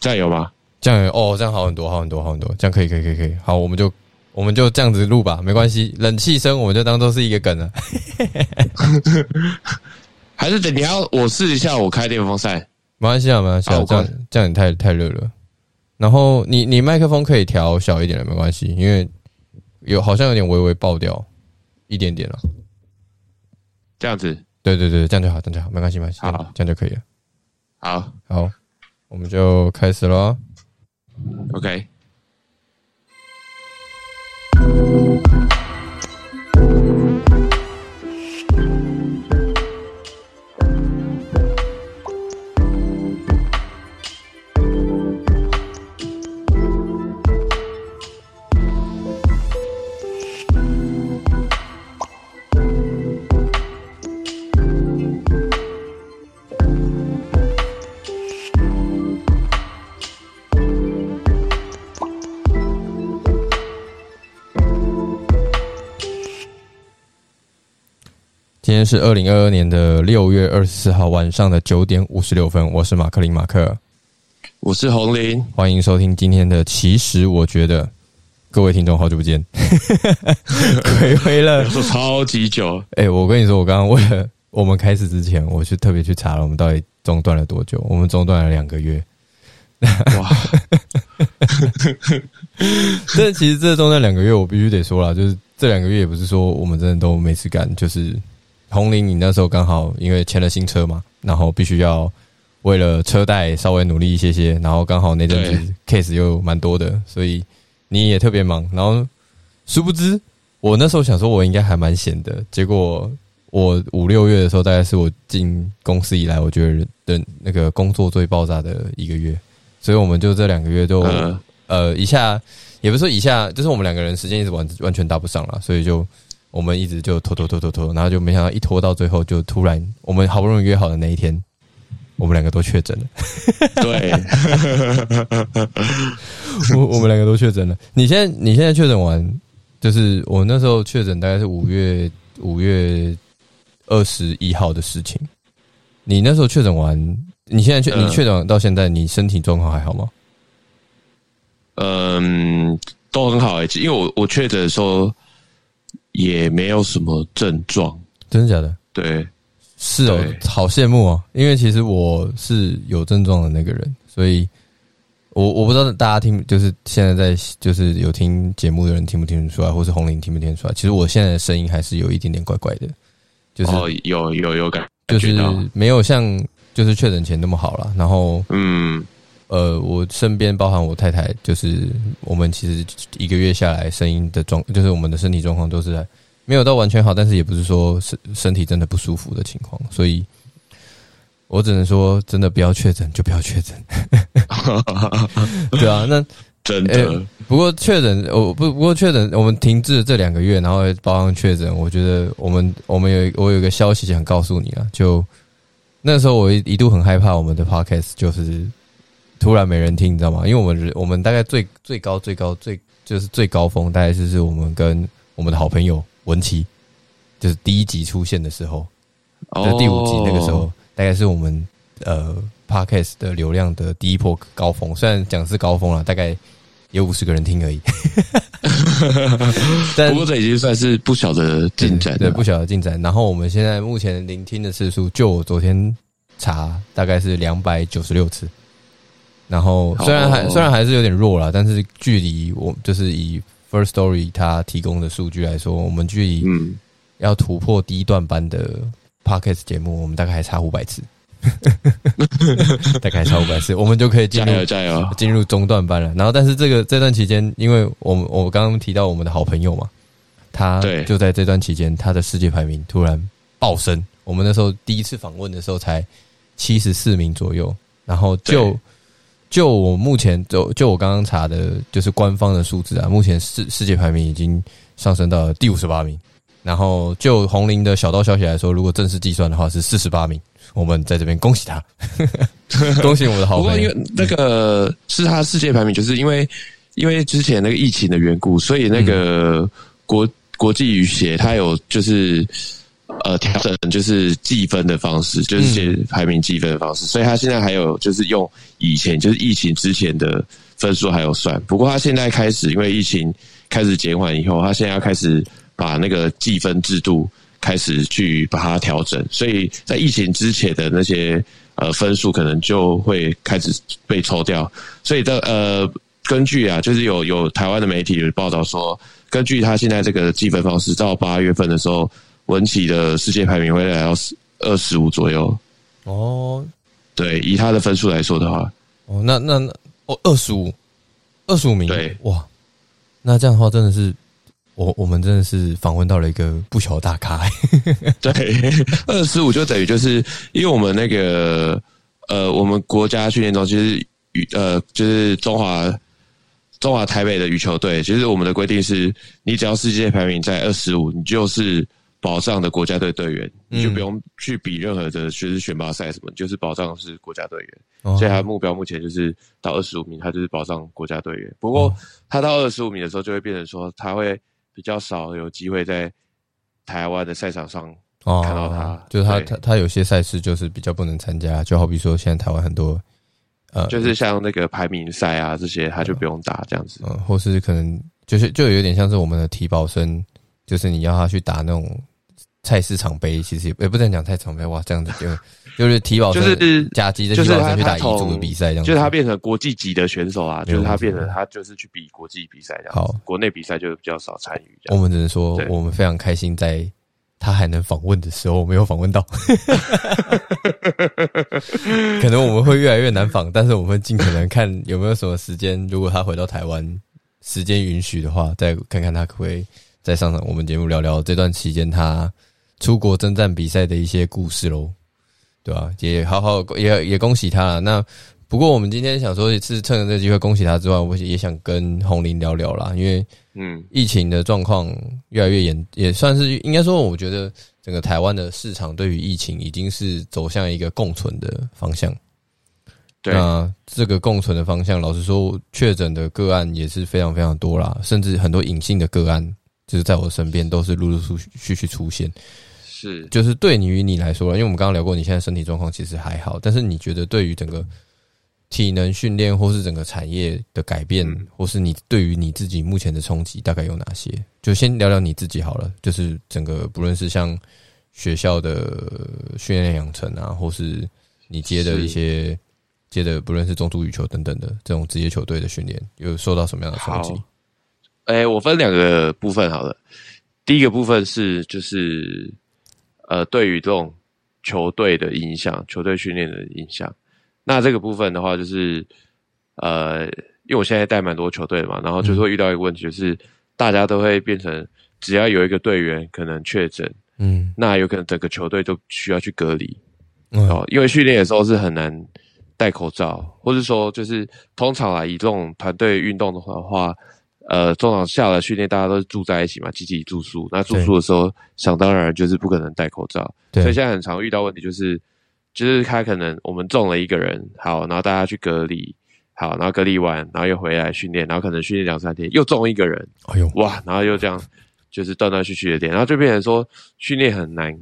这样有吗？这样哦，这样好很多，好很多，好很多，这样可以，可以，可以，可以。好，我们就我们就这样子录吧，没关系。冷气声我们就当做是一个梗了。还是等你要我试一下，我开电风扇。没关系啊，没关系啊，这样这样你太太热了。然后你你麦克风可以调小一点的，没关系，因为有好像有点微微爆掉一点点了。这样子，对对对，这样就好，这样就好，没关系，没关系，好，这样就可以了。好，好，我们就开始喽。OK。天是二零二二年的六月二十四号晚上的九点五十六分，我是马克林马克，我是红林，欢迎收听今天的。其实我觉得，各位听众好久不见，回回了说超级久。哎，我跟你说，我刚刚为了我们开始之前，我去特别去查了，我们到底中断了多久？我们中断了两个月。哇！但其实这中断两个月，我必须得说了，就是这两个月也不是说我们真的都没事干，就是。红林，你那时候刚好因为签了新车嘛，然后必须要为了车贷稍微努力一些些，然后刚好那阵子 case 又蛮多的，所以你也特别忙。然后殊不知，我那时候想说我应该还蛮闲的，结果我五六月的时候，大概是我进公司以来，我觉得的那个工作最爆炸的一个月，所以我们就这两个月就呃一下，也不是说一下，就是我们两个人时间一直完完全搭不上了，所以就。我们一直就拖拖拖拖拖，然后就没想到一拖到最后，就突然我们好不容易约好的那一天，我们两个都确诊了。对，我我们两个都确诊了。你现在你现在确诊完，就是我那时候确诊大概是五月五月二十一号的事情。你那时候确诊完，你现在确你确诊到现在，你身体状况还好吗？嗯，都很好诶，因为我我确诊的时候。也没有什么症状，真的假的？对，是哦，好羡慕哦。因为其实我是有症状的那个人，所以我我不知道大家听，就是现在在就是有听节目的人听不听得出来，或是红林听不听得出来？其实我现在的声音还是有一点点怪怪的，就是有有有感，就是没有像就是确诊前那么好了。然后嗯。呃，我身边包含我太太，就是我们其实一个月下来，声音的状，就是我们的身体状况都是在没有到完全好，但是也不是说身身体真的不舒服的情况，所以我只能说，真的不要确诊就不要确诊。对啊，那真的。不过确诊，我不不过确诊，我们停滞这两个月，然后包含确诊，我觉得我们我们有我有一个消息想告诉你啊，就那时候我一度很害怕我们的 podcast 就是。突然没人听，你知道吗？因为我们我们大概最最高最高最就是最高峰，大概就是我们跟我们的好朋友文琪，就是第一集出现的时候，就第五集那个时候，大概是我们呃 podcast 的流量的第一波高峰。虽然讲是高峰了，大概有五十个人听而已。但不过这已经算是不小的进展，对不小的进展。然后我们现在目前聆听的次数，就我昨天查，大概是两百九十六次。然后虽然还虽然还是有点弱了，但是距离我就是以 First Story 它提供的数据来说，我们距离要突破第一段班的 Podcast 节目，我们大概还差五百次，大概差五百次，我们就可以进入加油进入中段班了。然后，但是这个这段期间，因为我们我刚刚提到我们的好朋友嘛，他就在这段期间，他的世界排名突然暴升。我们那时候第一次访问的时候才七十四名左右，然后就。就我目前就就我刚刚查的，就是官方的数字啊，目前世世界排名已经上升到了第五十八名。然后就红林的小道消息来说，如果正式计算的话是四十八名。我们在这边恭喜他，恭喜我的好朋友。不过因为那个是他世界排名，就是因为因为之前那个疫情的缘故，所以那个国国际语协他有就是呃调整就是计分的方式，就是些排名计分的方式，所以他现在还有就是用以前就是疫情之前的分数还有算，不过他现在开始因为疫情开始减缓以后，他现在要开始把那个计分制度开始去把它调整，所以在疫情之前的那些呃分数可能就会开始被抽掉，所以的呃根据啊，就是有有台湾的媒体有报道说，根据他现在这个计分方式，到八月份的时候。文琪的世界排名会来到二十五左右。哦，对，以他的分数来说的话，哦，那那那哦，二十五，二十五名，对，哇，那这样的话真的是，我我们真的是访问到了一个不小的大咖，对，二十五就等于就是因为我们那个呃，我们国家训练中其实羽呃，就是中华中华台北的羽球队，其实我们的规定是，你只要世界排名在二十五，你就是。保障的国家队队员，你就不用去比任何的学生选拔赛什么，就是保障是国家队员。所以他目标目前就是到二十五名，他就是保障国家队员。不过他到二十五名的时候，就会变成说他会比较少有机会在台湾的赛场上看到他。就是他他他有些赛事就是比较不能参加，就好比说现在台湾很多呃，就是像那个排名赛啊这些，他就不用打这样子。嗯，或是可能就是就有点像是我们的体保生，就是你要他去打那种。菜市场杯其实也也不能讲菜市场杯哇，这样子就 就是提保就是加级的提保生去打乙组的比赛，这样就是他变成国际级的选手啊，就是他变成他就是去比国际比赛这样。好，国内比赛就比较少参与。我们只能说我们非常开心，在他还能访问的时候没有访问到，可能我们会越来越难访，但是我们会尽可能看有没有什么时间，如果他回到台湾时间允许的话，再看看他可不可以再上场我们节目聊聊这段期间他。出国征战比赛的一些故事喽，对吧？也好好也也恭喜他。那不过我们今天想说，是趁着这个机会恭喜他之外，我也想跟红林聊聊啦，因为嗯，疫情的状况越来越严，也算是应该说，我觉得整个台湾的市场对于疫情已经是走向一个共存的方向。对那这个共存的方向，老实说，确诊的个案也是非常非常多啦，甚至很多隐性的个案，就是在我身边都是陆陆续续续出现。是，就是对于你来说，因为我们刚刚聊过，你现在身体状况其实还好，但是你觉得对于整个体能训练或是整个产业的改变，或是你对于你自己目前的冲击，大概有哪些？就先聊聊你自己好了。就是整个不论是像学校的训练养成啊，或是你接的一些接的，不论是中足羽球等等的这种职业球队的训练，有受到什么样的冲击？哎，我分两个部分好了。第一个部分是就是。呃，对于这种球队的影响，球队训练的影响，那这个部分的话，就是呃，因为我现在带蛮多球队嘛，然后就会遇到一个问题，就是大家都会变成，只要有一个队员可能确诊，嗯，那有可能整个球队都需要去隔离，哦，因为训练的时候是很难戴口罩，或是说就是通常啊以这种团队运动的话。呃，中场下了训练，大家都是住在一起嘛，集体住宿。那住宿的时候，想当然就是不可能戴口罩。所以现在很常遇到问题，就是就是他可能我们中了一个人，好，然后大家去隔离，好，然后隔离完，然后又回来训练，然后可能训练两三天又中一个人，哎呦哇，然后又这样就是断断续续的点，然后就变成说训练很难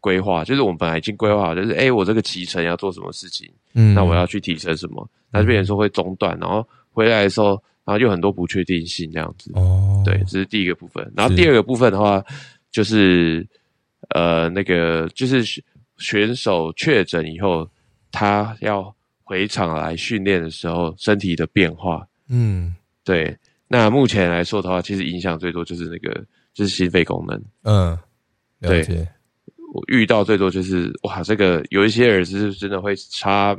规划。就是我们本来已经规划好，就是哎，我这个骑程要做什么事情，嗯，那我要去提升什么，那就变成说会中断，然后回来的时候。然后有很多不确定性，这样子。哦，对，这是第一个部分。然后第二个部分的话，就是呃，那个就是选手确诊以后，他要回场来训练的时候，身体的变化。嗯，对。那目前来说的话，其实影响最多就是那个就是心肺功能。嗯，对。我遇到最多就是哇，这个有一些人是真的会差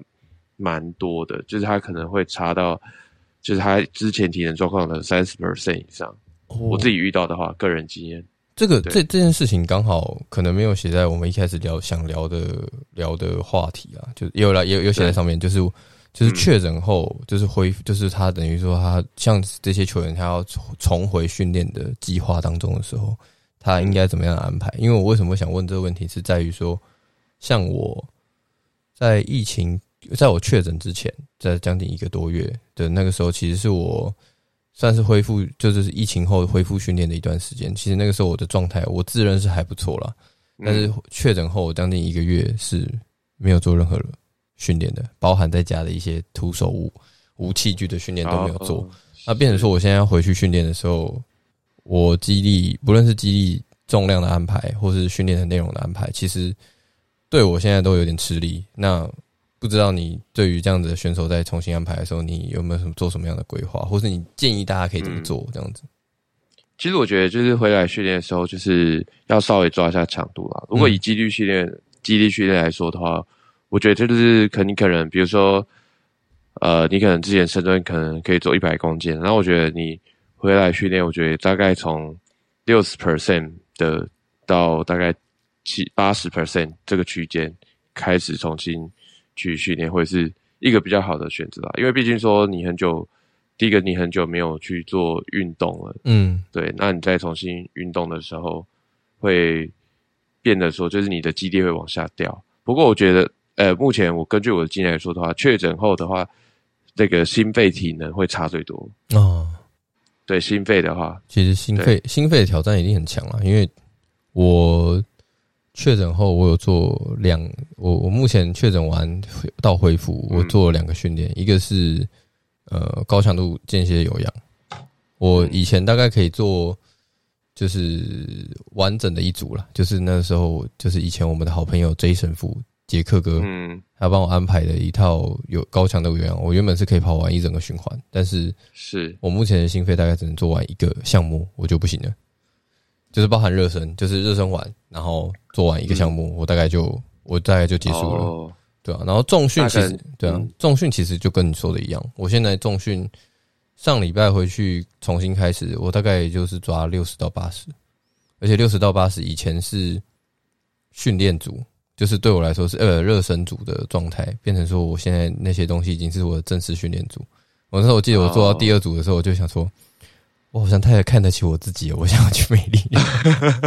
蛮多的，就是他可能会差到。就是他之前体能状况的三十 percent 以上，我自己遇到的话，个人经验，这个这这件事情刚好可能没有写在我们一开始聊想聊的聊的话题啊，就有了有有写在上面，就是就是确诊后就是恢复，就是他等于说他像这些球员他要重回训练的计划当中的时候，他应该怎么样安排？因为我为什么想问这个问题，是在于说，像我在疫情。在我确诊之前，在将近一个多月的那个时候，其实是我算是恢复，就是疫情后恢复训练的一段时间。其实那个时候我的状态，我自认是还不错了。但是确诊后将近一个月是没有做任何训练的，包含在家的一些徒手无无器具的训练都没有做。哦那变成说，我现在要回去训练的时候，我肌力不论是肌力重量的安排，或是训练的内容的安排，其实对我现在都有点吃力。那不知道你对于这样子的选手在重新安排的时候，你有没有什么做什么样的规划，或是你建议大家可以怎么做？这样子，其实我觉得就是回来训练的时候，就是要稍微抓一下强度啦。如果以肌力训练、肌力训练来说的话，我觉得这就是可你可能比如说，呃，你可能之前深蹲可能可以做一百公斤，然后我觉得你回来训练，我觉得大概从六十 percent 的到大概七八十 percent 这个区间开始重新去训练，会是一个比较好的选择啊。因为毕竟说你很久，第一个你很久没有去做运动了。嗯对，那你再重新运动的时候，会变得说，就是你的肌力会往下掉。不过我觉得，呃，目前我根据我的经验来说的话，确诊后的话，这个心肺体能会差最多。哦，对心肺的话，其实心肺心肺的挑战一定很强啊，因为我确诊后，我有做两，我我目前确诊完到恢复，我做了两个训练，一个是呃高强度间歇有氧，我以前大概可以做就是完整的一组了，就是那时候就是以前我们的好朋友 Jason 夫杰克哥，嗯，他帮我安排的一套有高强度有氧，我原本是可以跑完一整个循环，但是是。我目前的心肺大概只能做完一个项目，我就不行了。就是包含热身，就是热身完，然后做完一个项目，我大概就我大概就结束了，哦对啊。然后重训其实对啊嗯，重训其实就跟你说的一样，我现在重训上礼拜回去重新开始，我大概也就是抓六十到八十，而且六十到八十以前是训练组，就是对我来说是呃热身组的状态，变成说我现在那些东西已经是我的正式训练组。我那时候我记得我做到第二组的时候，我就想说，我好像太看得起我自己，我想要去美丽。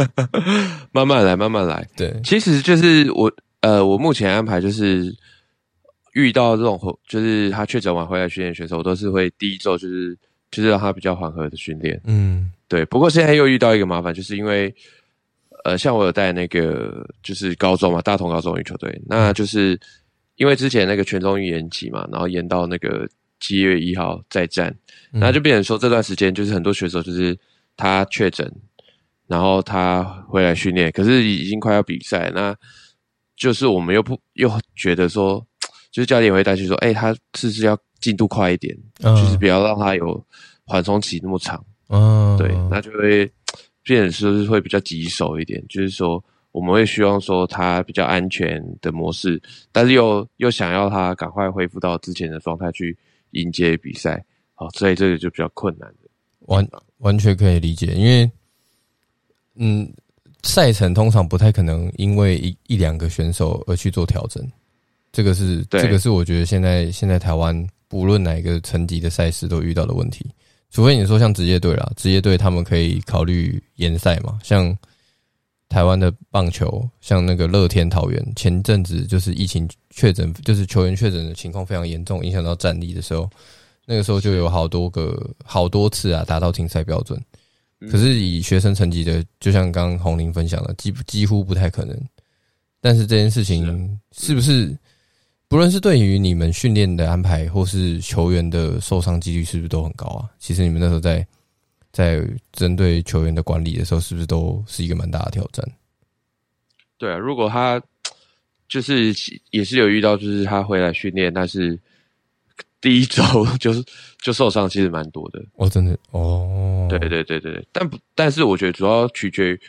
慢慢来，慢慢来。对，其实就是我呃，我目前安排就是遇到这种就是他确诊完回来训练选手，我都是会第一周就是就是让他比较缓和的训练。嗯对，不过现在又遇到一个麻烦，就是因为呃，像我有带那个就是高中嘛，大同高中羽球队，那就是因为之前那个全中运延期嘛，然后延到那个七月一号再战，嗯。那就变成说这段时间就是很多选手就是他确诊，然后他回来训练，可是已经快要比赛，那就是我们又不又觉得说，就是教练也会担心说，哎、他是不是要进度快一点，嗯。就是不要让他有缓冲期那么长。嗯，对，那就会 变成说是会比较棘手一点，就是说我们会希望说他比较安全的模式，但是又又想要他赶快恢复到之前的状态去迎接比赛，好，所以这个就比较困难的。完完全可以理解，因为嗯，赛程通常不太可能因为一一两个选手而去做调整，这个是这个是我觉得现在现在台湾不论哪一个层级的赛事都遇到的问题，除非你说像职业队啦，职业队他们可以考虑延赛嘛，像台湾的棒球，像那个乐天桃园，前阵子就是疫情确诊，就是球员确诊的情况非常严重，影响到战力的时候，那个时候就有好多个好多次啊达到停赛标准。可是以学生成绩的，就像刚刚红林分享的，几几乎不太可能。但是这件事情是不是，不论是对于你们训练的安排，或是球员的受伤几率，是不是都很高啊？其实你们那时候在在针对球员的管理的时候，是不是都是一个蛮大的挑战？对啊，如果他就是也是有遇到，就是他回来训练，但是第一周就是就受伤，其实蛮多的。哦，真的哦，对对对对对，但不，但是我觉得主要取决于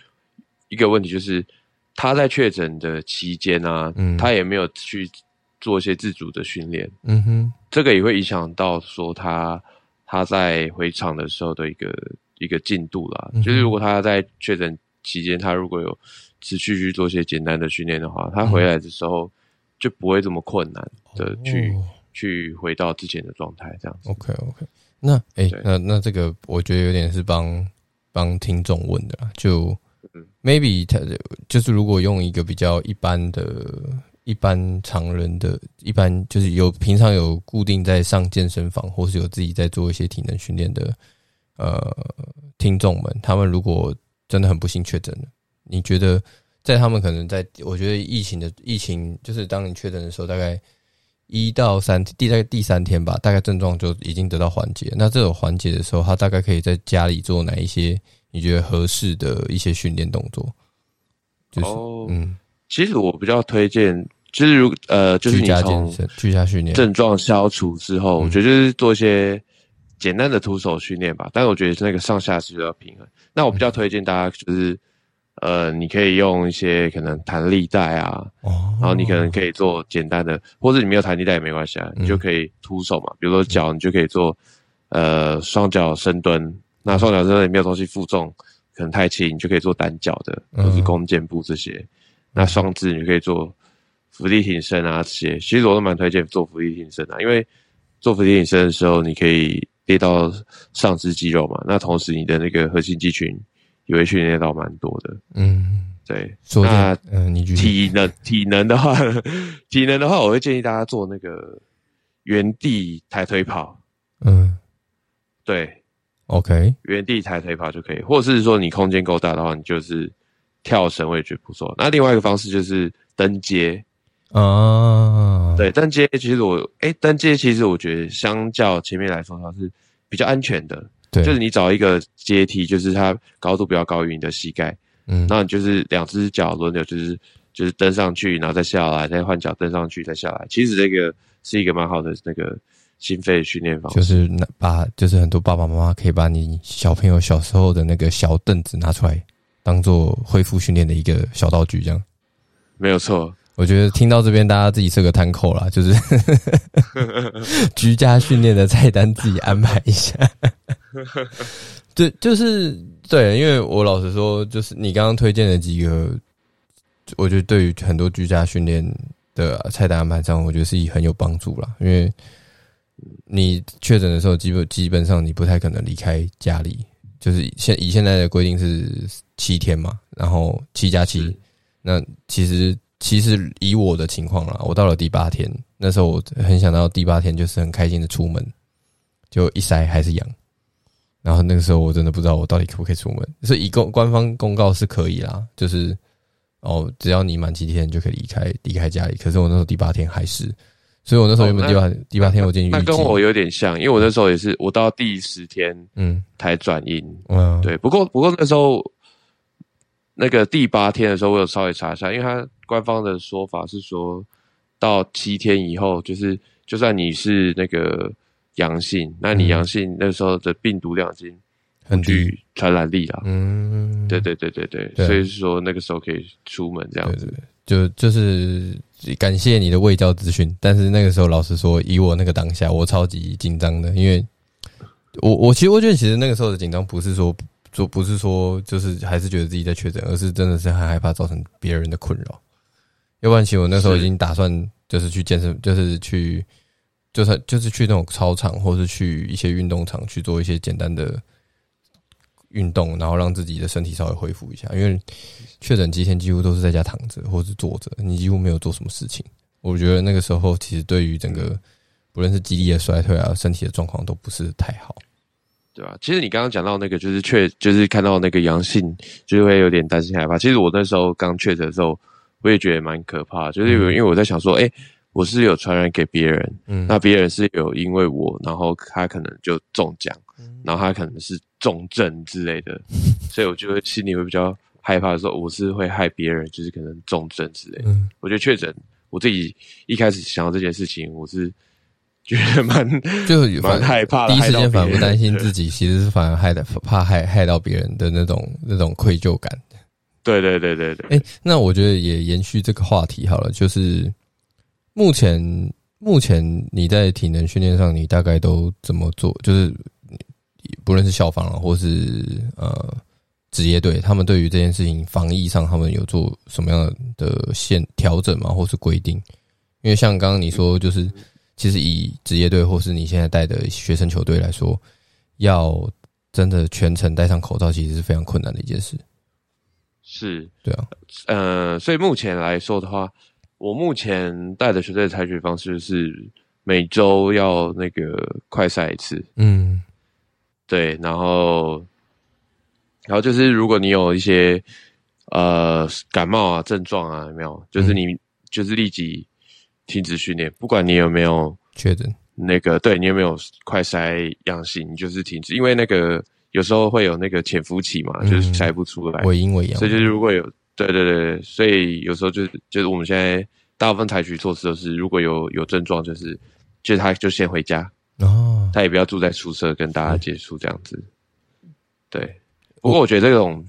一个问题，就是他在确诊的期间啊，嗯他也没有去做一些自主的训练，嗯哼，这个也会影响到说他他在回场的时候的一个一个进度啦。嗯就是如果他在确诊期间，他如果有持续去做一些简单的训练的话，他回来的时候就不会这么困难的去、哦。去回到之前的状态，这样子。OK OK，那诶，对。那那这个我觉得有点是帮帮听众问的啦，就嗯。maybe 他就是如果用一个比较一般的、一般常人的、一般就是有平常有固定在上健身房，或是有自己在做一些体能训练的呃听众们，他们如果真的很不幸确诊了，你觉得在他们可能在，我觉得疫情的疫情，就是当你确诊的时候，大概一到三第在第三天吧，大概症状就已经得到缓解。那这种缓解的时候，他大概可以在家里做哪一些你觉得合适的一些训练动作？就是嗯，其实我比较推荐，就是如呃，就是居家健身、居家训练症状消除之后，我觉得就是做一些简单的徒手训练吧。但是我觉得那个上下是要平衡。那我比较推荐大家就是。呃，你可以用一些可能弹力带啊，然后你可能可以做简单的，或者你没有弹力带也没关系啊，你就可以徒手嘛。比如说脚，你就可以做呃双脚深蹲，那双脚深蹲没有东西负重，可能太轻，你就可以做单脚的，或是弓箭步这些。那双肢你可以做伏地挺身啊这些。其实我都蛮推荐做伏地挺身的，因为做伏地挺身的时候，你可以练到上肢肌肉嘛，那同时你的那个核心肌群。也会训练到蛮多的，嗯，对。那嗯，你体能体能的话，体能的话，我会建议大家做那个原地抬腿跑，嗯，对，OK，原地抬腿跑就可以，或者是说你空间够大的话，你就是跳绳，我也觉得不错。那另外一个方式就是登阶，啊，对，但这些其实我，哎，登阶其实我觉得相较前面来说，它是比较安全的。对就是你找一个阶梯，就是它高度不要高于你的膝盖，嗯，那你就是两只脚轮流，就是就是登上去，然后再下来，再换脚登上去，再下来。其实这个是一个蛮好的那个心肺训练方式。就是那把，就是很多爸爸妈妈可以把你小朋友小时候的那个小凳子拿出来，当做恢复训练的一个小道具，这样没有错。我觉得听到这边，大家自己设个摊口啦，就是 居家训练的菜单自己安排一下。对，就是对，因为我老实说，就是你刚刚推荐的几个，我觉得对于很多居家训练的菜单安排上，我觉得是很有帮助了。因为你确诊的时候，基本基本上你不太可能离开家里，就是现以现在的规定是七天嘛，然后七加七，那其实。其实以我的情况啦，我到了第八天，那时候我很想到第八天就是很开心的出门，就一塞还是阳，然后那个时候我真的不知道我到底可不可以出门。所以公官方公告是可以啦，就是哦，只要你满七天就可以离开离开家里。可是我那时候第八天还是，所以我那时候原本第八第八天我进去那跟我有点像，因为我那时候也是我到第十天嗯才转阴，嗯对，不过不过那时候那个第八天的时候我有稍微查一下，因为他。官方的说法是说，到七天以后，就是就算你是那个阳性，那你阳性那时候的病毒量已经很具传染力了。嗯，对对对对对，所以说那个时候可以出门这样子。就就是感谢你的卫教资讯，但是那个时候老实说，以我那个当下，我超级紧张的，因为我我其实我觉得其实那个时候的紧张不是说说不是说就是还是觉得自己在确诊，而是真的是很害怕造成别人的困扰。要不然，其实我那时候已经打算，就是去健身，就是去，就是就是去那种操场，或是去一些运动场去做一些简单的运动，然后让自己的身体稍微恢复一下。因为确诊几天几乎都是在家躺着或是坐着，你几乎没有做什么事情。我觉得那个时候其实对于整个不论是肌力的衰退啊，身体的状况都不是太好，对吧？其实你刚刚讲到那个，就是确就是看到那个阳性，就会有点担心害怕。其实我那时候刚确诊的时候。我也觉得蛮可怕，就是因为我在想说，哎，我是有传染给别人，嗯，那别人是有因为我，然后他可能就中奖，然后他可能是重症之类的，所以我就会心里会比较害怕，说我是会害别人，就是可能重症之类。嗯，我觉得确诊，我自己一开始想到这件事情，我是觉得蛮 就蛮害怕，第一时间反而不担心自己，其实是反而害的怕害害到别人的那种那种愧疚感。对对对对对，哎，那我觉得也延续这个话题好了，就是目前目前你在体能训练上，你大概都怎么做？就是不论是消防啊，或是呃职业队，他们对于这件事情防疫上，他们有做什么样的限调整吗？或是规定？因为像刚刚你说，就是其实以职业队或是你现在带的学生球队来说，要真的全程戴上口罩，其实是非常困难的一件事。是。对啊，呃，所以目前来说的话，我目前带的球队采取方式是每周要那个快赛一次，嗯，对，然后，然后就是如果你有一些呃感冒啊症状啊有没有？就是你就是立即停止训练，不管你有没有确诊，那个对你有没有快筛阳性，你就是停止，因为那个有时候会有那个潜伏期嘛，就是筛不出来，尾音尾阳，所以就是如果有对对对，所以有时候就是就是我们现在大部分采取措施都是，如果有有症状，就是就他就先回家哦，他也不要住在宿舍跟大家接触这样子。对，不过我觉得这种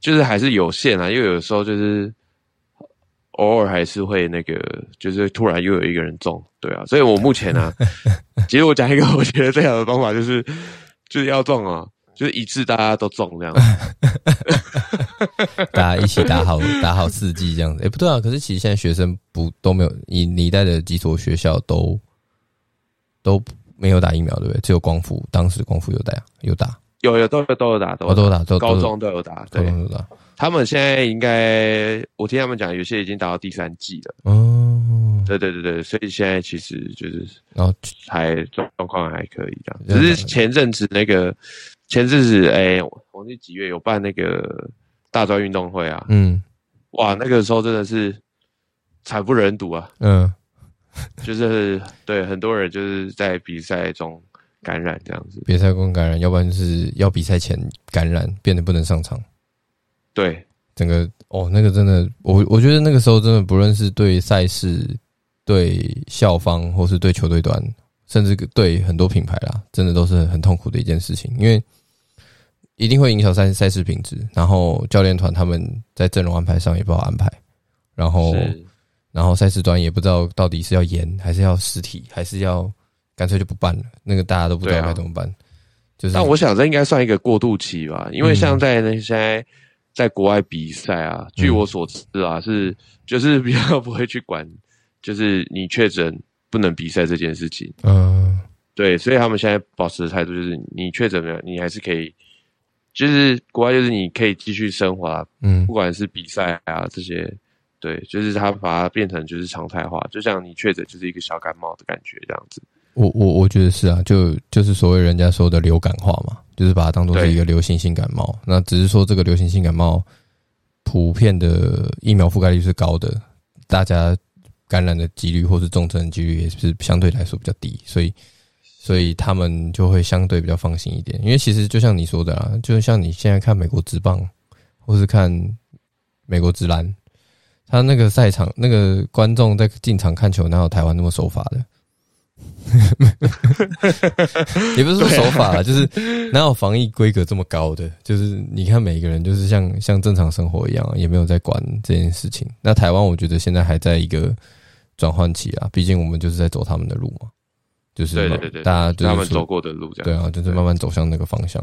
就是还是有限啊，因为有时候就是偶尔还是会那个，就是突然又有一个人中，对啊，所以我目前呢，其实我讲一个我觉得最好的方法就是就是要中啊，就是一致大家都中这样，大家一起打好打好四季这样子。哎，不对啊，可是其实现在学生不都没有，你你带的几所学校都都没有打疫苗，对不对？只有光复，当时光复有打，有打。有有都有都有打，都有打，都高中都有打，对，他们现在应该，我听他们讲，有些已经打到第三季了。哦，对对对对，所以现在其实就是，然后还状状况还可以这样。只是前阵子那个前阵子，哎，我那几月有办那个大专运动会啊？嗯，哇，那个时候真的是惨不忍睹啊。嗯，就是对很多人就是在比赛中。感染这样子，比赛中感染，要不然就是要比赛前感染，变得不能上场。对，整个哦，那个真的，我我觉得那个时候真的，不论是对赛事、对校方，或是对球队端，甚至对很多品牌啦，真的都是很痛苦的一件事情，因为一定会影响赛赛事品质。然后教练团他们在阵容安排上也不好安排，然后然后赛事端也不知道到底是要严还是要实体，还是要。干脆就不办了，那个大家都不知道该怎么办。就是，但我想这应该算一个过渡期吧，因为像在那些在国外比赛啊，据我所知啊，是就是比较不会去管，就是你确诊不能比赛这件事情。嗯，对，所以他们现在保持的态度就是，你确诊了，你还是可以，就是国外就是你可以继续生活，嗯，不管是比赛啊这些，对，就是他把它变成就是常态化，就像你确诊就是一个小感冒的感觉这样子。我我我觉得是啊，就就是所谓人家说的流感化嘛，就是把它当做是一个流行性感冒。那只是说这个流行性感冒普遍的疫苗覆盖率是高的，大家感染的几率或是重症的几率也是相对来说比较低，所以所以他们就会相对比较放心一点。因为其实就像你说的啊，就像你现在看美国职棒或是看美国职篮，他那个赛场那个观众在进场看球，哪有台湾那么守法的？也不是说守法啦，就是哪有防疫规格这么高的？就是你看每个人就是像像正常生活一样，也没有在管这件事情。那台湾我觉得现在还在一个转换期啊，毕竟我们就是在走他们的路嘛，就是对对对，大家就是他们走过的路，这样对啊，就是慢慢走向那个方向。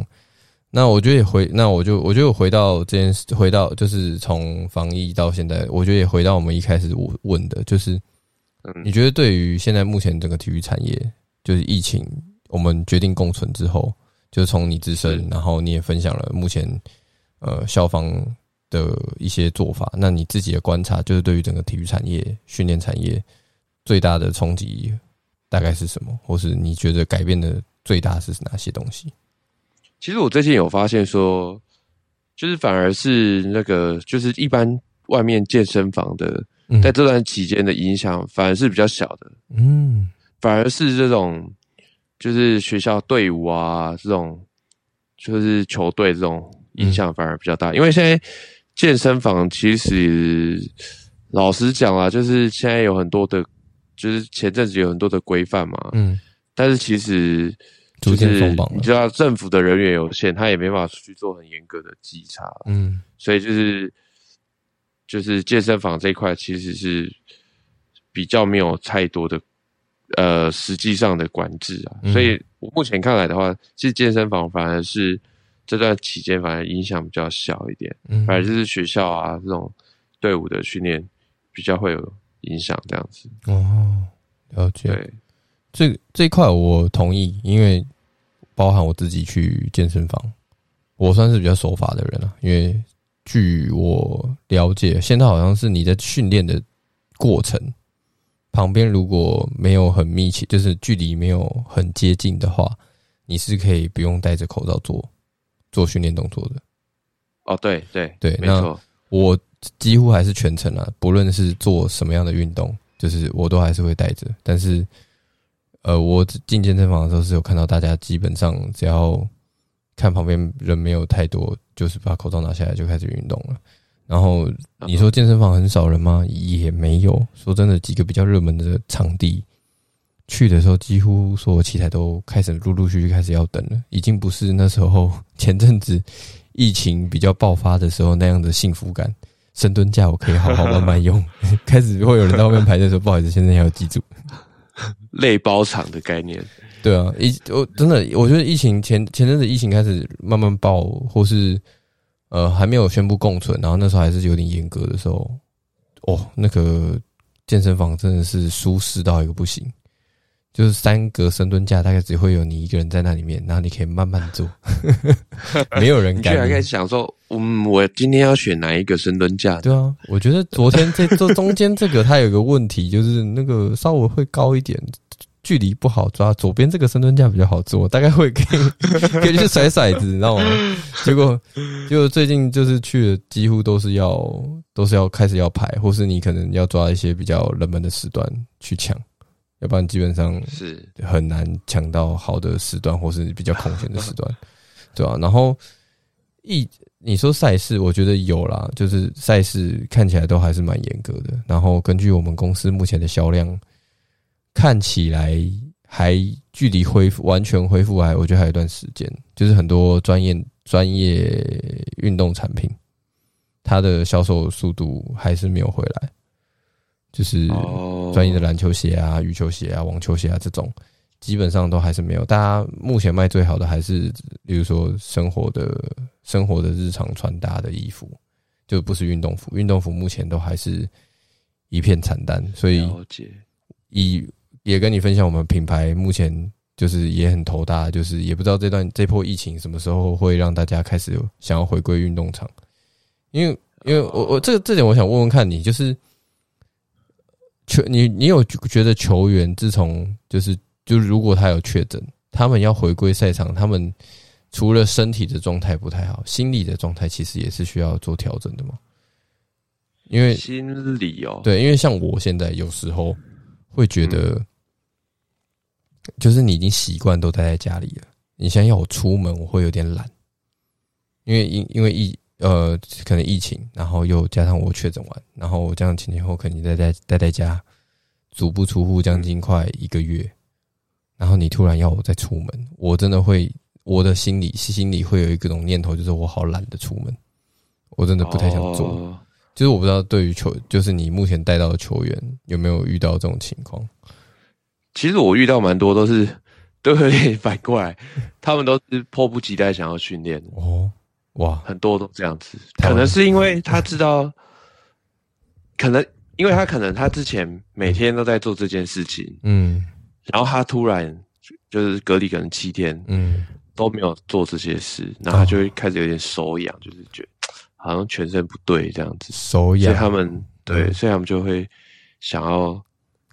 那我觉得也回，那我就我觉得回到这件事，回到就是从防疫到现在，我觉得也回到我们一开始我问的，就是。你觉得对于现在目前整个体育产业，就是疫情，我们决定共存之后，就是从你自身，然后你也分享了目前呃消防的一些做法，那你自己的观察，就是对于整个体育产业、训练产业最大的冲击大概是什么？或是你觉得改变的最大是哪些东西？其实我最近有发现说，就是反而是那个，就是一般外面健身房的。在这段期间的影响反而是比较小的，嗯，反而是这种就是学校队伍啊，这种就是球队这种影响反而比较大，因为现在健身房其实老实讲啊，就是现在有很多的，就是前阵子有很多的规范嘛，嗯，但是其实就是你知道政府的人员有限，他也没办法去做很严格的稽查，嗯，所以就是。就是健身房这一块其实是比较没有太多的呃实际上的管制啊，所以我目前看来的话，其实健身房反而是这段期间反而影响比较小一点，嗯。反而就是学校啊这种队伍的训练比较会有影响这样子。哦，了解。对，这这一块我同意，因为包含我自己去健身房，我算是比较守法的人了，因为。据我了解，现在好像是你在训练的过程旁边，如果没有很密切，就是距离没有很接近的话，你是可以不用戴着口罩做做训练动作的。哦，对对对，没错。我几乎还是全程啊，不论是做什么样的运动，就是我都还是会戴着。但是，呃，我进健身房的时候是有看到大家基本上只要看旁边人没有太多，就是把口罩拿下来就开始运动了。然后你说健身房很少人吗？也没有。说真的，几个比较热门的场地去的时候，几乎所有器材都开始陆陆续续开始要等了，已经不是那时候前阵子。疫情比较爆发的时候，那样的幸福感，深蹲架我可以好好慢慢用。开始会有人在后面排队说：“不好意思，现在要记住，累包场的概念。”对啊，疫我真的我觉得疫情前前阵子疫情开始慢慢爆，或是呃还没有宣布共存，然后那时候还是有点严格的时候，哦，那个健身房真的是舒适到一个不行。就是三个深蹲架，大概只会有你一个人在那里面，然后你可以慢慢做，没有人 敢。开始想说，嗯，我今天要选哪一个深蹲架？对啊，我觉得昨天这这中间这个它有个问题，就是那个稍微会高一点，距离不好抓。左边这个深蹲架比较好做，大概会可以 可以去甩骰子，你知道吗？结果就最近就是去的几乎都是要都是要开始要排，或是你可能要抓一些比较冷门的时段去抢。要不然基本上是很难抢到好的时段，或是比较空闲的时段，对吧？然后一你说赛事，我觉得有啦，就是赛事看起来都还是蛮严格的。然后根据我们公司目前的销量，看起来还距离恢复完全恢复还，我觉得还有一段时间。就是很多专业专业运动产品，它的销售速度还是没有回来。就是专业的篮球鞋啊、羽球鞋啊、网球鞋啊这种，基本上都还是没有。大家目前卖最好的还是，比如说生活的、生活的日常穿搭的衣服，就不是运动服。运动服目前都还是一片惨淡。所以，以也跟你分享，我们品牌目前就是也很头大，就是也不知道这段这波疫情什么时候会让大家开始想要回归运动场。因为，因为我我这个这点，我想问问看你，就是。球，你你有觉得球员自从就是就如果他有确诊，他们要回归赛场，他们除了身体的状态不太好，心理的状态其实也是需要做调整的吗？因为心理哦，对，因为像我现在有时候会觉得，就是你已经习惯都待在家里了，你现在要我出门，我会有点懒，因为因因为疫。呃，可能疫情，然后又加上我确诊完，然后我这样前前后肯定待在待在家，足不出户将近快一个月，然后你突然要我再出门，我真的会，我的心里心里会有一种念头，就是我好懒得出门，我真的不太想做。就是我不知道对于球，就是你目前带到的球员有没有遇到这种情况？其实我遇到蛮多，都是都有点反过来，他们都是迫不及待想要训练哦。哇，很多都这样子，可能是因为他知道，可能因为他可能他之前每天都在做这件事情，嗯，然后他突然就是隔离可能七天，嗯，都没有做这些事，然后他就会开始有点手痒，就是觉得好像全身不对这样子，手痒，所以他们对，所以他们就会想要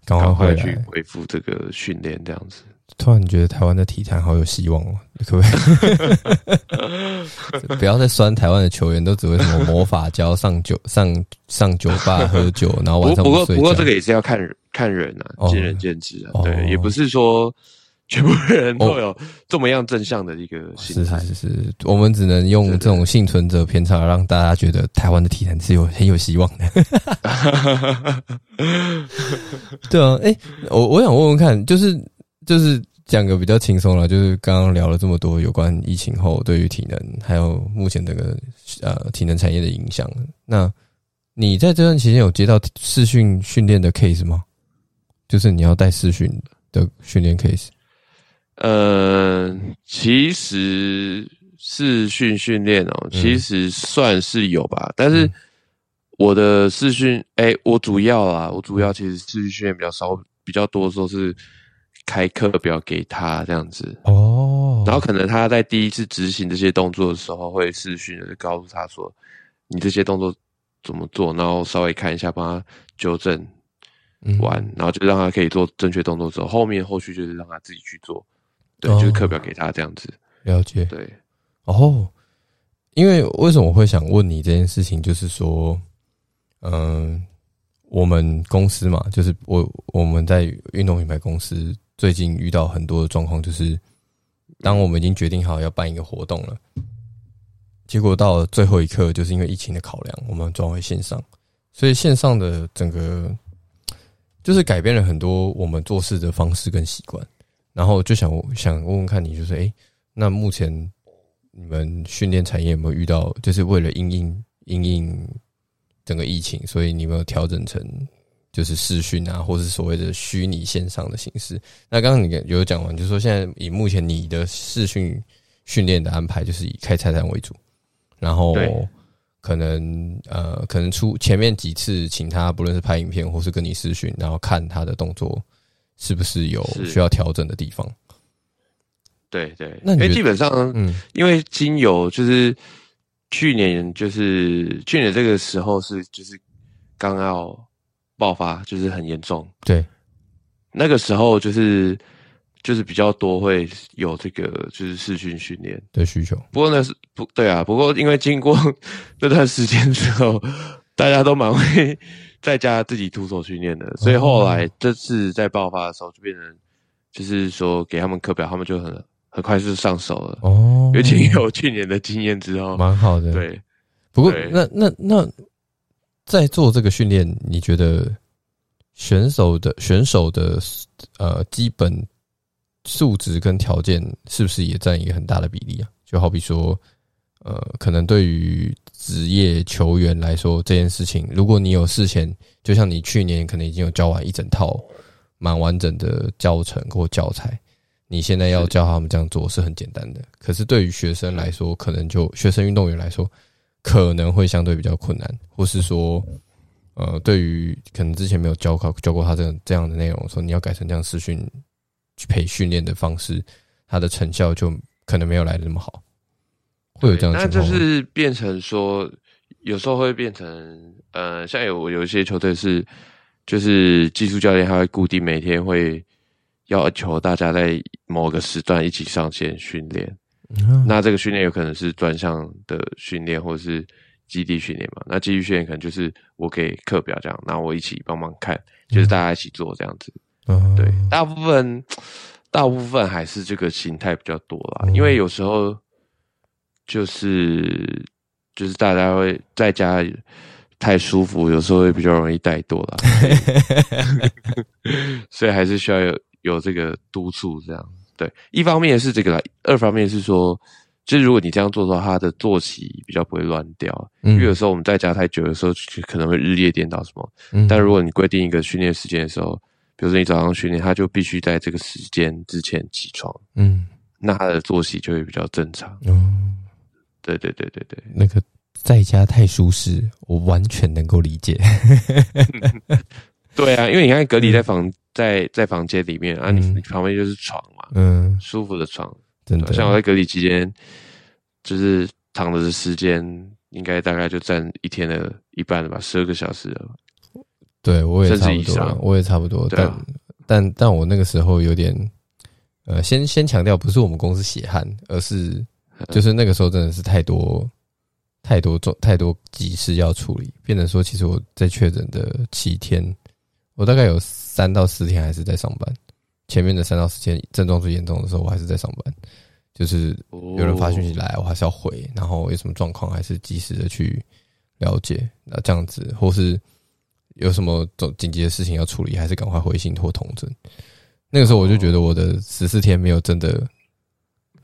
赶快去恢复这个训练这样子。突然觉得台湾的体坛好有希望哦，可不可以 不要再酸台湾的球员，都只会什么魔法胶、上酒、上上酒吧喝酒，然后晚上不过不过这个也是要看看人啊，见仁见智啊。对，也不是说全部人都有这么样正向的一个心态。是是是是，我们只能用这种幸存者偏差，让大家觉得台湾的体坛是有很有希望的。对啊，哎，我我想问问看，就是。就是讲个比较轻松了，就是刚刚聊了这么多有关疫情后对于体能，还有目前这个呃体能产业的影响。那你在这段期间有接到视讯训练的 case 吗？就是你要带视讯的训练 case？呃，其实视讯训练哦，其实算是有吧。但是我的视讯，哎，我主要啊，我主要其实视讯训练比较少，比较多的时候是。开课表给他这样子哦，然后可能他在第一次执行这些动作的时候，会视讯的告诉他说：“你这些动作怎么做？”然后稍微看一下，帮他纠正完，然后就让他可以做正确动作之后，后面后续就是让他自己去做。对，就是课表给他这样子。了解。对。哦，因为为什么我会想问你这件事情，就是说，嗯、我们公司嘛，就是我我们在运动品牌公司最近遇到很多的状况，就是当我们已经决定好要办一个活动了，结果到了最后一刻，就是因为疫情的考量，我们转回线上，所以线上的整个就是改变了很多我们做事的方式跟习惯。然后就想想问问看你，就是诶，那目前你们训练产业有没有遇到，就是为了因应因应整个疫情，所以你有没有调整成就是视讯啊，或是所谓的虚拟线上的形式？那刚刚你有讲完，就是说现在以目前你的视讯训练的安排，就是以开菜单为主，然后可能呃，可能出前面几次请他不论是拍影片或是跟你视讯，然后看他的动作是不是有需要调整的地方。对对，那你基本上，嗯因为精油就是去年就是去年这个时候是就是刚要爆发，就是很严重。对，那个时候就是就是比较多会有这个就是视讯训练，的需求，不过那是不对啊，不过因为经过 那段时间之后，大家都蛮会在家自己徒手训练的，所以后来这次在爆发的时候就变成就是说给他们课表，他们就很很快就上手了。哦。尤其有去年的经验之后，蛮好的。，对，不过那那那在做这个训练，你觉得选手的选手的呃基本素质跟条件是不是也占一个很大的比例啊？就好比说，呃，可能对于职业球员来说，这件事情，如果你有事前，就像你去年可能已经有教完一整套蛮完整的教程或教材，你现在要教他们这样做是很简单的。可是对于学生来说，可能就学生运动员来说，可能会相对比较困难，或是说，呃，对于可能之前没有教考教过他这样这样的内容，说你要改成这样视讯去陪训练的方式，他的成效就可能没有来的那么好，会有这样的那就情况吗。是变成说，有时候会变成呃，像有有一些球队是，就是技术教练他会固定每天会要求大家在某个时段一起上线训练。嗯那这个训练有可能是专项的训练，或者是基地训练嘛。那基地训练可能就是我给课表这样，那我一起帮忙看，就是大家一起做这样子。嗯对，大部分大部分还是这个形态比较多啦，嗯因为有时候就是就是大家会在家太舒服，有时候会比较容易怠惰啦，所以还是需要有有这个督促这样。对，一方面是这个啦，二方面是说，就是如果你这样做的话，他的作息比较不会乱掉。因为有时候我们在家太久，的时候可能会日夜颠倒什么。嗯但如果你规定一个训练时间的时候，比如说你早上训练，他就必须在这个时间之前起床，嗯那他的作息就会比较正常。嗯，对对对对对，那个在家太舒适，我完全能够理解。对啊，因为你看隔离在房在在房间里面啊，你旁边就是床嘛，嗯，舒服的床。真的，像我在隔离期间，就是躺的时间应该大概就占一天的一半了吧，十二个小时了。对我也差不多，我也差不多，但但但我那个时候有点，呃，先先强调，不是我们公司血汗，而是就是那个时候真的是太多太多重太多急事要处理，变成说，其实我在确诊的七天，我大概有三到四天还是在上班，前面的三到四天症状最严重的时候，我还是在上班，就是有人发讯息来，我还是要回，然后有什么状况还是及时的去了解，那这样子，或是有什么紧紧急的事情要处理，还是赶快回信或通知。那个时候我就觉得我的十四天没有真的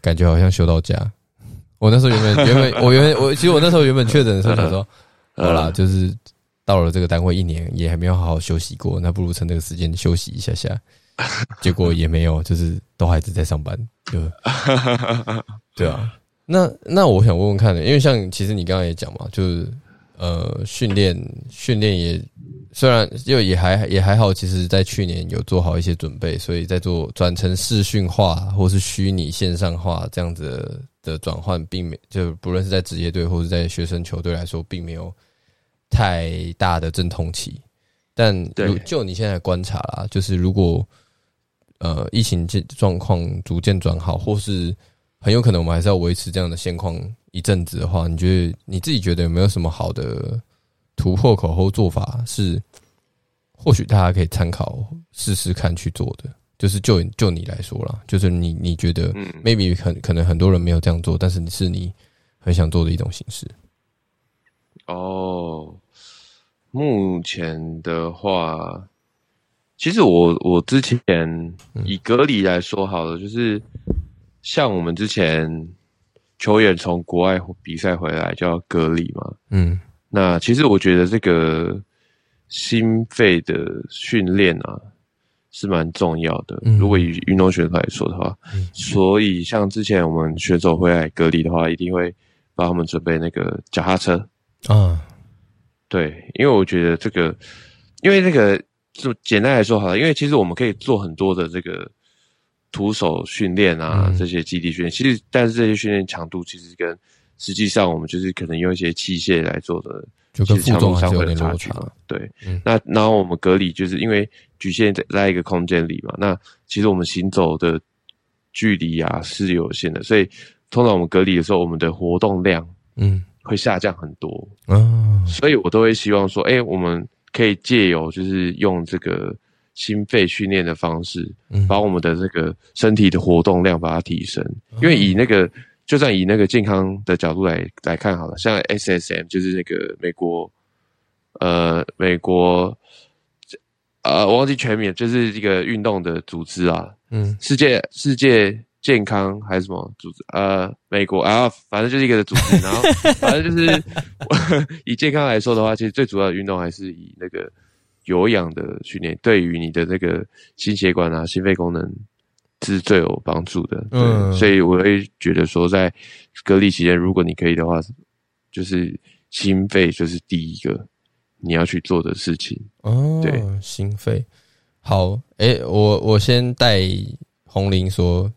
感觉好像休到家。我那时候原本 原本我原本我其实我那时候原本确诊的时候想说，呃好啦，就是到了这个单位一年也还没有好好休息过，那不如趁这个时间休息一下下。结果也没有，就是都还是在上班，就 对啊。那那我想问问看，因为像其实你刚刚也讲嘛，就是呃训练训练也虽然就也还也还好，其实在去年有做好一些准备，所以在做转成视讯化或是虚拟线上化这样子的的转换，并没就不论是在职业队或是在学生球队来说，并没有太大的阵痛期。但就你现在的观察啦，就是如果呃疫情状状况逐渐转好，或是很有可能我们还是要维持这样的现况一阵子的话，你觉得你自己觉得有没有什么好的突破口或做法是，或许大家可以参考试试看去做的？就是就就你来说啦，就是你你觉得嗯 maybe 很可能很多人没有这样做，但是是你很想做的一种形式。哦，目前的话，其实我我之前以隔离来说好了，就是像我们之前球员从国外比赛回来就要隔离嘛。嗯那其实我觉得这个心肺的训练啊是蛮重要的。嗯如果以运动选手来说的话，嗯所以像之前我们选手回来隔离的话，一定会帮他们准备那个脚踏车。啊对，因为我觉得这个，因为这个就简单来说好了，因为其实我们可以做很多的这个徒手训练啊，嗯这些基地训练，其实但是这些训练强度其实跟实际上我们就是可能用一些器械来做的，就跟其实负重还是有强度上会点差差距嘛。对，嗯那然后我们隔离就是因为局限在在一个空间里嘛，那其实我们行走的距离啊是有限的，所以通常我们隔离的时候，我们的活动量嗯会下降很多。啊所以我都会希望说，哎、我们可以借由就是用这个心肺训练的方式，嗯把我们的这个身体的活动量把它提升。因为以那个，就算以那个健康的角度来来看好了，像 SSM 就是那个美国，呃，美国，呃，我忘记全名，就是一个运动的组织啊，嗯世界世界健康还是什么组织？呃，美国啊，反正就是一个组织。然后反正就是 以健康来说的话，其实最主要的运动还是以那个有氧的训练，对于你的那个心血管啊、心肺功能是最有帮助的。对，嗯所以我会觉得说，在隔离期间，如果你可以的话，就是心肺就是第一个你要去做的事情。哦，对，心肺好，诶、我我先带红林说，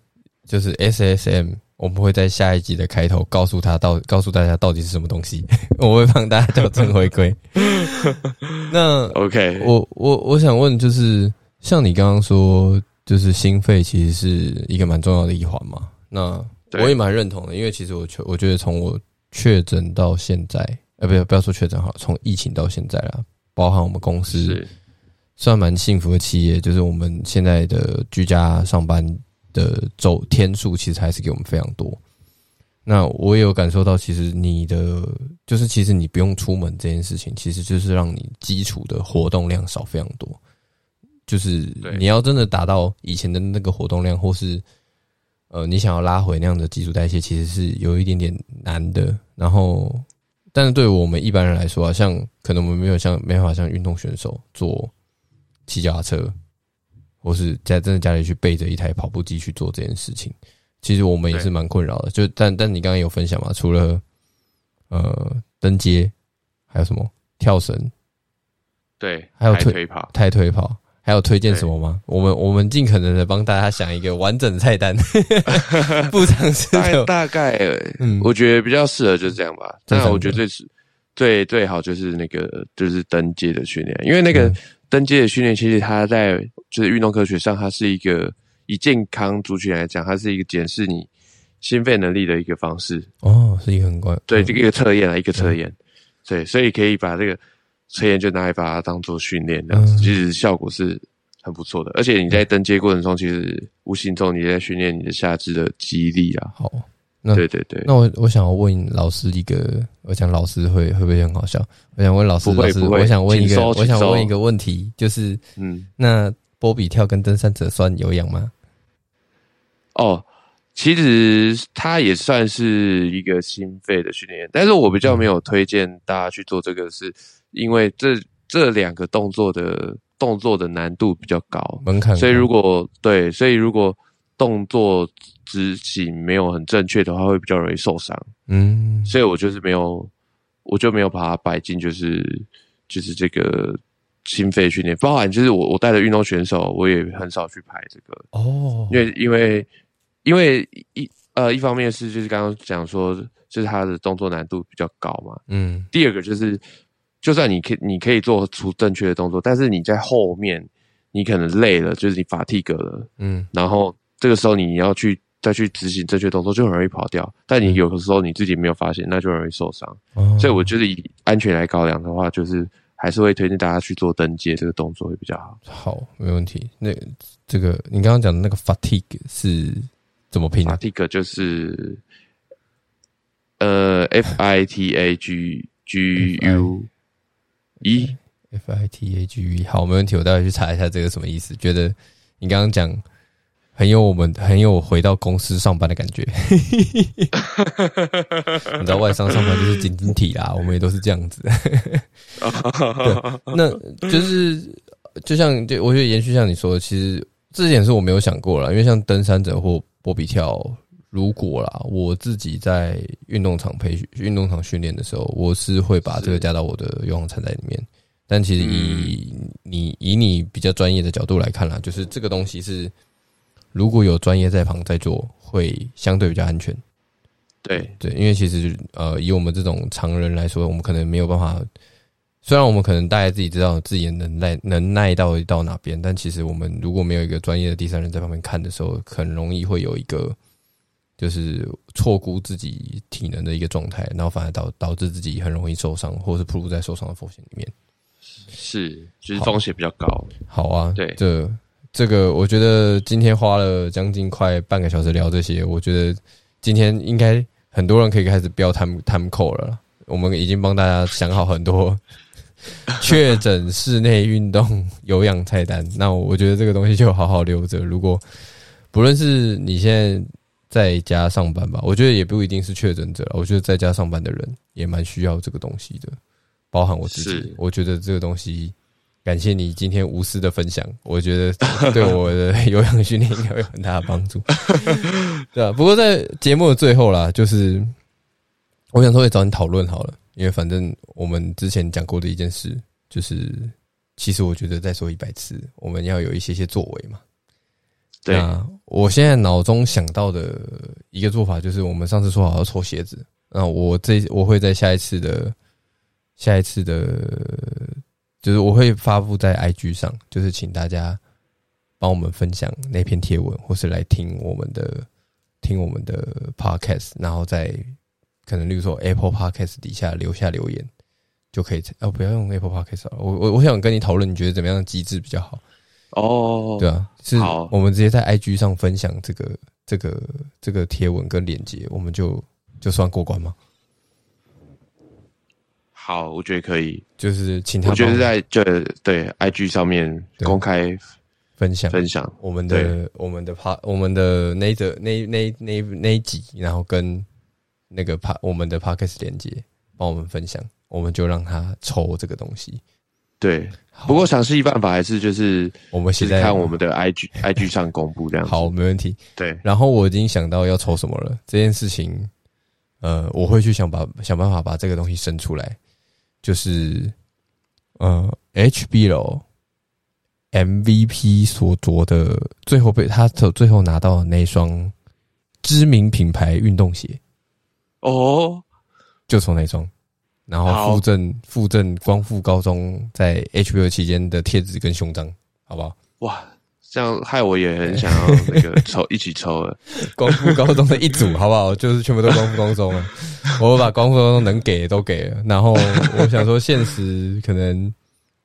就是 SSM，我们会在下一集的开头告诉他到 告诉大家到底是什么东西，我会帮大家矫正回归。那 OK，我我我想问，就是像你刚刚说，就是心肺其实是一个蛮重要的一环嘛？那我也蛮认同的，因为其实我确我觉得从我确诊到现在，呃，不要不要说确诊好，从疫情到现在啦，包含我们公司是算蛮幸福的企业，就是我们现在的居家上班的走天数，其实还是给我们非常多。那我也有感受到，其实你的就是其实你不用出门这件事情，其实就是让你基础的活动量少非常多。就是你要真的达到以前的那个活动量，或是呃你想要拉回那样的基础代谢，其实是有一点点难的。然后，但是对我们一般人来说啊，像可能我们没有像没办法像运动选手做骑脚踏车，或是在真的家里去背着一台跑步机去做这件事情。其实我们也是蛮困扰的，就但但你刚刚有分享嘛，除了呃登阶，还有什么跳绳、对，还有推抬腿跑。太推跑，还有推荐什么吗？我们我们尽可能的帮大家想一个完整的菜单，不尝试大概的，大概，嗯我觉得比较适合就是这样吧。这三个那我觉得最是最最好就是那个就是登阶的训练，因为那个嗯登阶的训练，其实它在就是运动科学上，它是一个以健康族群来讲，它是一个检视你心肺能力的一个方式。哦，是一个很关对，嗯这个一个测验啊，一个测验。对，所以可以把这个测验就拿来把它当做训练，这样子，嗯其实效果是很不错的。而且你在登阶过程中，其实无形中你在训练你的下肢的肌力啊。好。那对对对，那我我想要问老师一个，我想老师会会不会很好笑？我想问老师，老师，我想问一个，我想问一个问题，就是嗯，那波比跳跟登山者算有氧吗？哦，其实它也算是一个心肺的训练，但是我比较没有推荐大家去做这个，是因为这这两个动作的动作的难度比较高，门槛，所以如果对，所以如果动作执行没有很正确的话，会比较容易受伤。嗯，所以我就是没有，我就没有把它摆进就是就是这个心肺训练，包含就是我我带的运动选手，我也很少去拍这个，哦，因为因为因为一呃一方面是就是刚刚讲说，就是他的动作难度比较高嘛，嗯。第二个就是，就算你可以你可以做出正确的动作，但是你在后面你可能累了，就是你 fatigue 了，嗯。然后这个时候你要去再去执行正确动作，就很容易跑掉。但你有的时候你自己没有发现，那就容易受伤。哦所以我觉得以安全来考量的话，就是还是会推荐大家去做登阶这个动作会比较好。好，没问题。那这个你刚刚讲的那个 fatigue 是怎么拼啊？fatigue 就是呃 F I T A G G U E，F I T A G E，好，没问题，我待会去查一下这个什么意思。觉得你刚刚讲很有我们很有回到公司上班的感觉。你知道外商上班就是紧紧体啦，我们也都是这样子。那就是就像就我觉得延续像你说的，其实这点是我没有想过啦，因为像登山者或波比跳，如果啦我自己在运动场培训、运动场训练的时候，我是会把这个加到我的游泳参赛里面。但其实以、你以你比较专业的角度来看啦，就是这个东西是如果有专业在旁在做，会相对比较安全。对，对，因为其实呃，以我们这种常人来说，我们可能没有办法。虽然我们可能大家自己知道自己的能耐能耐到到哪边，但其实我们如果没有一个专业的第三人在旁边看的时候，很容易会有一个就是错估自己体能的一个状态，然后反而导导致自己很容易受伤，或是暴露在受伤的风险里面。是，就是风险比较高。好啊，对这这个我觉得今天花了将近快半个小时聊这些，我觉得今天应该很多人可以开始标 time time 了。我们已经帮大家想好很多确诊室内运动有氧菜单，那我觉得这个东西就好好留着。如果不论是你现在在家上班吧，我觉得也不一定是确诊者，我觉得在家上班的人也蛮需要这个东西的，包含我自己。我觉得这个东西，感谢你今天无私的分享，我觉得对我的 有氧训练应该会有很大的帮助。对啊，不过在节目的最后啦，就是我想说也找你讨论好了，因为反正我们之前讲过的一件事，就是其实我觉得再说一百次，我们要有一些些作为嘛。对，啊我现在脑中想到的一个做法就是，我们上次说好要抽鞋子，那我这我会在下一次的下一次的，就是我会发布在 IG 上，就是请大家帮我们分享那篇贴文，或是来听我们的听我们的 Podcast，然后在可能例如说 Apple Podcast 底下留下留言，就可以哦，不要用 Apple Podcast 了，我我我想跟你讨论，你觉得怎么样的机制比较好？哦，对啊，是我们直接在 IG 上分享这个这个这个贴文跟链接，我们就就算过关吗？好，我觉得可以。就是请他我觉得在这对 IG 上面公开分享分享，我们的我们的 pa 我们的那一则那那那那一集，然后跟那个 pa 我们的 podcast 连接，帮我们分享，我们就让他抽这个东西。对。不过详细办法还是就是我们现在看我们的 IG IG 上公布这样子。好，没问题。对，然后我已经想到要抽什么了，这件事情，呃，我会去想把想办法把这个东西生出来，就是呃，HBL MVP 所着的最后被他最后拿到的那双知名品牌运动鞋，哦，就从那双，然后附赠附赠光复高中在 HBO 期间的贴纸跟胸章，好不好？哇，这样害我也很想要那个抽一起抽了。光复高中的一组，好不好？就是全部都光复高中了。我把光复高中能给的都给了，然后我想说，限时可能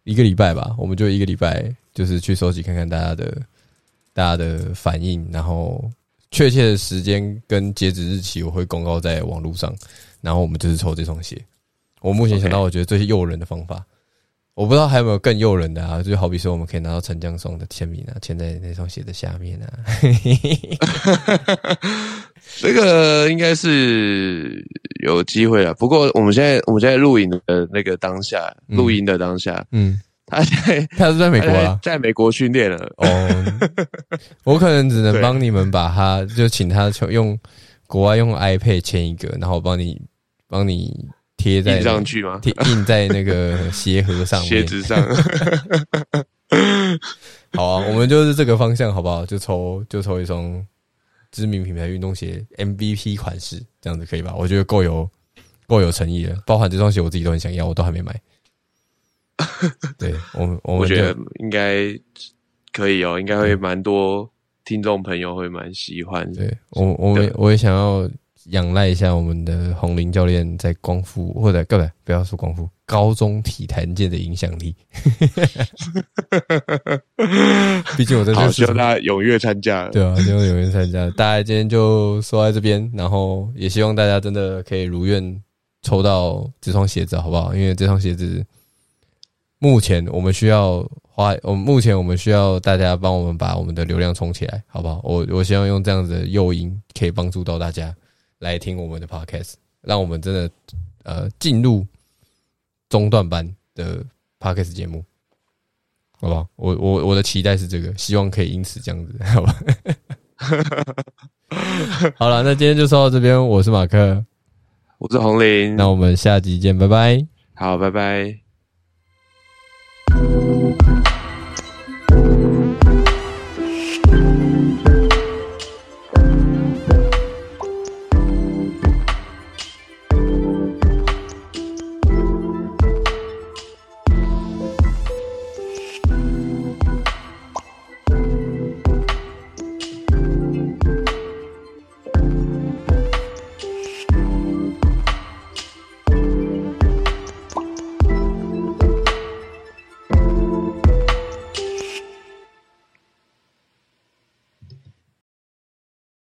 一个礼拜吧，我们就一个礼拜，就是去收集看看大家的大家的反应，然后确切的时间跟截止日期我会公告在网络上，然后我们就是抽这双鞋。我目前想到我觉得最诱人的方法。我不知道还有没有更诱人的啊？就好比说，我们可以拿到陈江松的签名啊，签在那双鞋的下面啊。这个应该是有机会了。不过我们现在我们现在录影的那个当下，嗯录音的当下，嗯，他在他是在美国在啊。在美国训练了。哦，我可能只能对帮你们把他，就请他用国外用 iPad 签一个，然后帮你帮你贴在印上去吗？贴印在那个 鞋盒上面。鞋子上。好啊，我们就是这个方向，好不好？就抽就抽一双知名品牌运动鞋 MVP 款式，这样子可以吧？我觉得够有够有诚意了，包含这双鞋我自己都很想要，我都还没买。对我们，我觉得应该可以哦，应该会蛮多听众朋友会蛮喜欢的。对我，我们我也想要仰赖一下我们的红林教练在光复或者各位不要说光复，高中体坛界的影响力。毕竟我在这好，希望大家踊跃参加。对啊，希望踊跃参加。大家今天就说在这边，然后也希望大家真的可以如愿抽到这双鞋子，好不好？因为这双鞋子目前我们需要花，我们目前我们需要大家帮我们把我们的流量冲起来，好不好？我我希望用这样子的诱因，可以帮助到大家来听我们的 podcast，让我们真的呃进入中段班的 podcast 节目。好不好？我我我的期待是这个，希望可以因此这样子，好吧？好了，那今天就说到这边，我是马克，我是红林，那我们下集见，拜拜。好，拜拜。